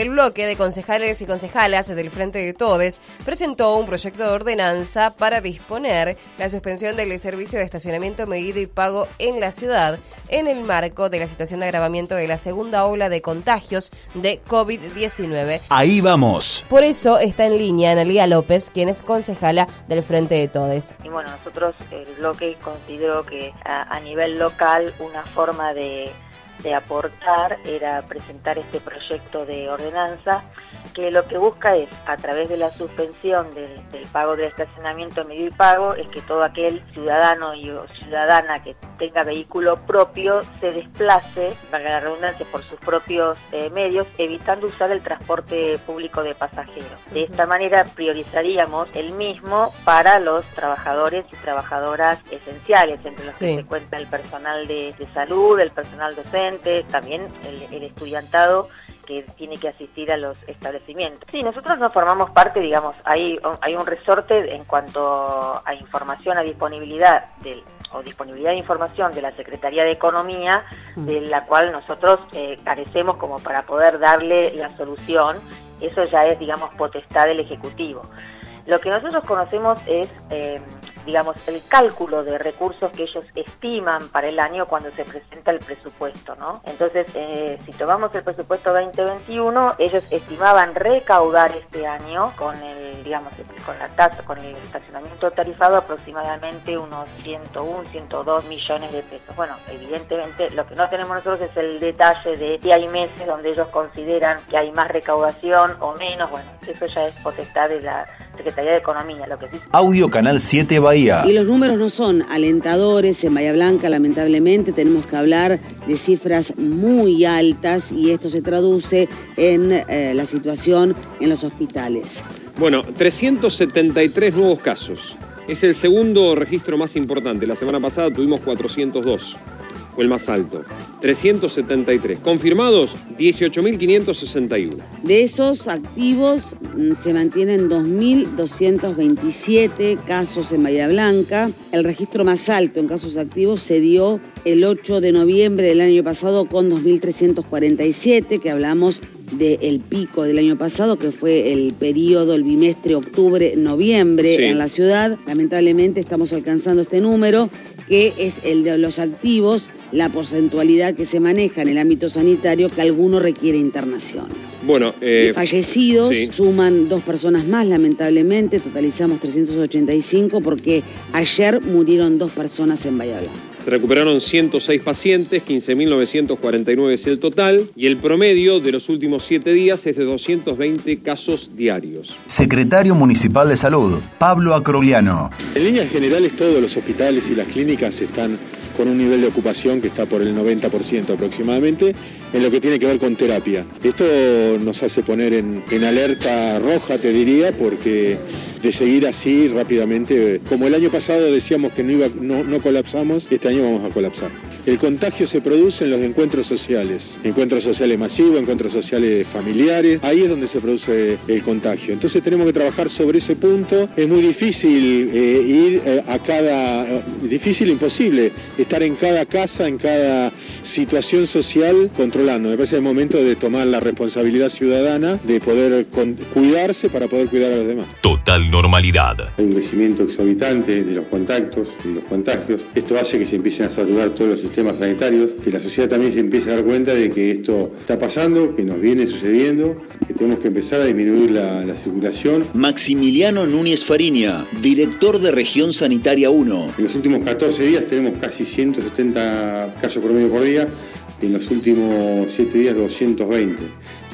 El bloque de concejales y concejalas del Frente de Todes presentó un proyecto de ordenanza para disponer la suspensión del servicio de estacionamiento medido y pago en la ciudad en el marco de la situación de agravamiento de la segunda ola de contagios de COVID-19. Ahí vamos. Por eso está en línea Analia López, quien es concejala del Frente de Todes. Y bueno, nosotros el bloque considero que a, a nivel local una forma de de aportar era presentar este proyecto de ordenanza que lo que busca es, a través de la suspensión del, pago del estacionamiento medio y pago, es que todo aquel ciudadano y o ciudadana que tenga vehículo propio se desplace, valga la redundancia, por sus propios eh, medios, evitando usar el transporte público de pasajeros. De esta manera priorizaríamos el mismo para los trabajadores y trabajadoras esenciales, entre los que se cuenta el personal de, salud, el personal docente, también el estudiantado que tiene que asistir a los establecimientos. Sí, nosotros no formamos parte, digamos, hay, hay un resorte en cuanto a información, a disponibilidad del o disponibilidad de información de la Secretaría de Economía, mm. de la cual nosotros eh, carecemos como para poder darle la solución. Eso ya es, digamos, potestad del Ejecutivo. Lo que nosotros conocemos es eh, digamos, el cálculo de recursos que ellos estiman para el año cuando se presenta el presupuesto, ¿no? Entonces, eh, si tomamos el presupuesto 2021, ellos estimaban recaudar este año con el, digamos, con la tasa, con el estacionamiento tarifado aproximadamente unos 101, 102 millones de pesos. Bueno, evidentemente lo que no tenemos nosotros es el detalle de si hay meses donde ellos consideran que hay más recaudación o menos, bueno, eso ya es potestad de la Secretaría de Economía, lo que sí. Audio Canal 7 Bahía. Y los números no son alentadores en Bahía Blanca, lamentablemente tenemos que hablar de cifras muy altas y esto se traduce en eh, la situación en los hospitales. Bueno, 373 nuevos casos. Es el segundo registro más importante. La semana pasada tuvimos 402 fue el más alto. 373. Confirmados, 18.561. De esos activos mm, se mantienen 2.227 casos en Bahía Blanca. El registro más alto en casos activos se dio el 8 de noviembre del año pasado con 2.347, que hablamos del pico del año pasado, que fue el periodo, el bimestre octubre-noviembre en la ciudad. Lamentablemente estamos alcanzando este número, que es el de los activos la porcentualidad que se maneja en el ámbito sanitario que alguno requiere internación. Bueno, eh, fallecidos suman dos personas más, lamentablemente, totalizamos 385 porque ayer murieron dos personas en Valladolid. Se recuperaron 106 pacientes, 15.949 es el total, y el promedio de los últimos siete días es de 220 casos diarios. Secretario Municipal de Salud, Pablo Acrogliano. En líneas generales, todos los hospitales y las clínicas están con un nivel de ocupación que está por el 90% aproximadamente, en lo que tiene que ver con terapia. Esto nos hace poner en, alerta roja, te diría, porque de seguir así rápidamente, como el año pasado decíamos que no, iba, no, no colapsamos, este año vamos a colapsar. El contagio se produce en los encuentros sociales, encuentros sociales masivos, encuentros sociales familiares, ahí es donde se produce el contagio. Entonces tenemos que trabajar sobre ese punto. Es muy difícil eh, ir eh, a cada, eh, difícil, imposible, estar en cada casa, en cada situación social controlando. Me parece el momento de tomar la responsabilidad ciudadana de poder cuidarse para poder cuidar a los demás. Total normalidad. Hay un crecimiento exorbitante de los contactos y los contagios. Esto hace que se empiecen a saturar todos los sistemas sanitarios, que la sociedad también se empiece a dar cuenta de que esto está pasando, que nos viene sucediendo, que tenemos que empezar a disminuir la, la circulación. Maximiliano Núñez Fariña, director de Región Sanitaria 1. En los últimos 14 días tenemos casi 170 casos promedio por día, en los últimos 7 días 220.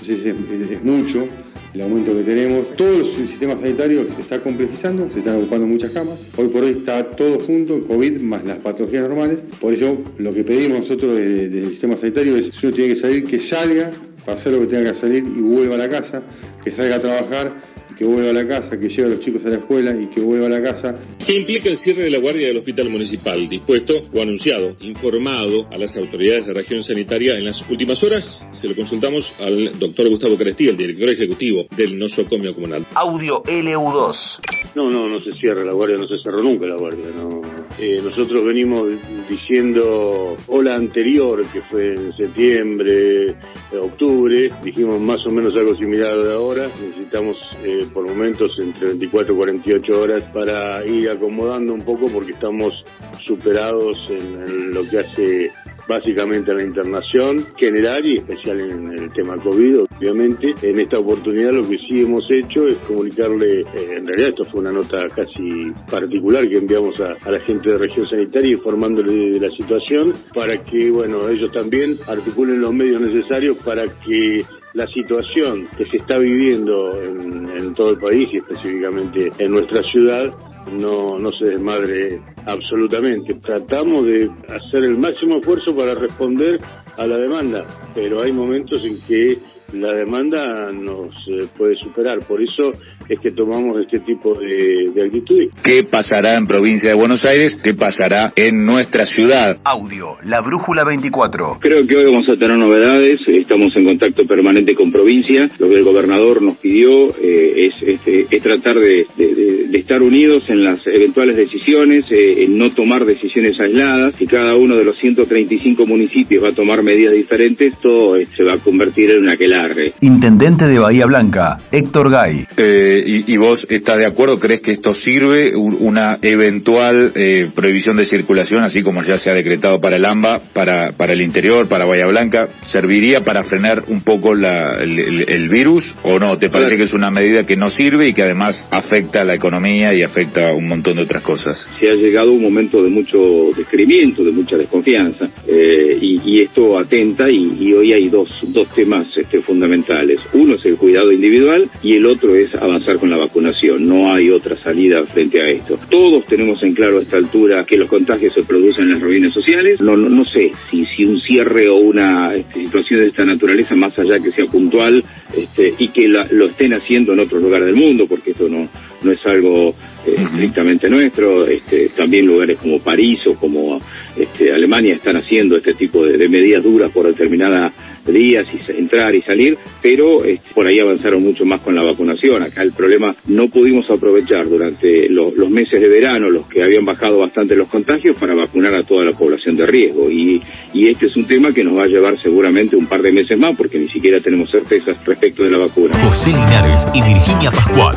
Entonces es, es mucho el aumento que tenemos. Todo el sistema sanitario se está complejizando, se están ocupando muchas camas. Hoy por hoy está todo junto, COVID más las patologías normales. Por eso lo que pedimos nosotros desde, sistema sanitario es, si uno tiene que salir, que salga para hacer lo que tenga que salir y vuelva a la casa, que salga a trabajar que vuelva a la casa, que lleve a los chicos a la escuela y que vuelva a la casa. ¿Qué implica el cierre de la guardia del hospital municipal? Dispuesto o anunciado, informado a las autoridades de región sanitaria en las últimas horas. Se lo consultamos al doctor Gustavo Carestí, el director ejecutivo del nosocomio comunal. Audio LU2. No, no, no se cierra la guardia, no se cerró nunca la guardia. No. Eh, nosotros venimos diciendo ola anterior, que fue en septiembre, octubre, dijimos más o menos algo similar a ahora. Necesitamos eh, por momentos entre 24 y 48 horas para ir acomodando un poco porque estamos superados en, lo que hace básicamente a la internación general y especial en el tema COVID, obviamente. En esta oportunidad lo que sí hemos hecho es comunicarle, eh, en realidad esto fue una nota casi particular que enviamos a, la gente de región sanitaria informándole de la situación para que, bueno, ellos también articulen los medios necesarios para que la situación que se está viviendo en, en, todo el país y específicamente en nuestra ciudad no, no se desmadre absolutamente. Tratamos de hacer el máximo esfuerzo para responder a la demanda, pero hay momentos en que la demanda nos eh, puede superar. Por eso es que tomamos este tipo de, de actitudes. ¿Qué pasará en provincia de Buenos Aires? ¿Qué pasará en nuestra ciudad? Audio, la Brújula 24. Creo que hoy vamos a tener novedades. Estamos en contacto permanente con provincia. Lo que el gobernador nos pidió eh, es, es, es, tratar de, de, de, estar unidos en las eventuales decisiones, eh, en no tomar decisiones aisladas. Si cada uno de los 135 municipios va a tomar medidas diferentes, todo eh, se va a convertir en una quelada Intendente de Bahía Blanca, Héctor Gay. Eh, y, y, vos estás de acuerdo? ¿Crees que esto sirve una eventual eh, prohibición de circulación, así como ya se ha decretado para el AMBA, para, para el interior, para Bahía Blanca? ¿Serviría para frenar un poco la, el, el, el, virus o no? ¿Te parece que es una medida que no sirve y que además afecta a la economía y afecta a un montón de otras cosas? Se ha llegado un momento de mucho descreimiento, de mucha desconfianza, eh, y, y, esto atenta, y, hoy hay dos, dos temas este, fundamentales. Uno es el cuidado individual y el otro es avanzar con la vacunación. No hay otra salida frente a esto. Todos tenemos en claro a esta altura que los contagios se producen en las reuniones sociales. No, no, no sé si, si un cierre o una este, situación de esta naturaleza, más allá que sea puntual este, y que la, lo estén haciendo en otros lugares del mundo, porque esto no, no es algo eh, estrictamente nuestro. Este, también lugares como París o como este, Alemania están haciendo este tipo de, de medidas duras por determinada días y entrar y salir, pero este, por ahí avanzaron mucho más con la vacunación. Acá el problema no pudimos aprovechar durante lo, los meses de verano, los que habían bajado bastante los contagios, para vacunar a toda la población de riesgo. Y, y este es un tema que nos va a llevar seguramente un par de meses más, porque ni siquiera tenemos certezas respecto de la vacuna. José Linares y Virginia Pascual,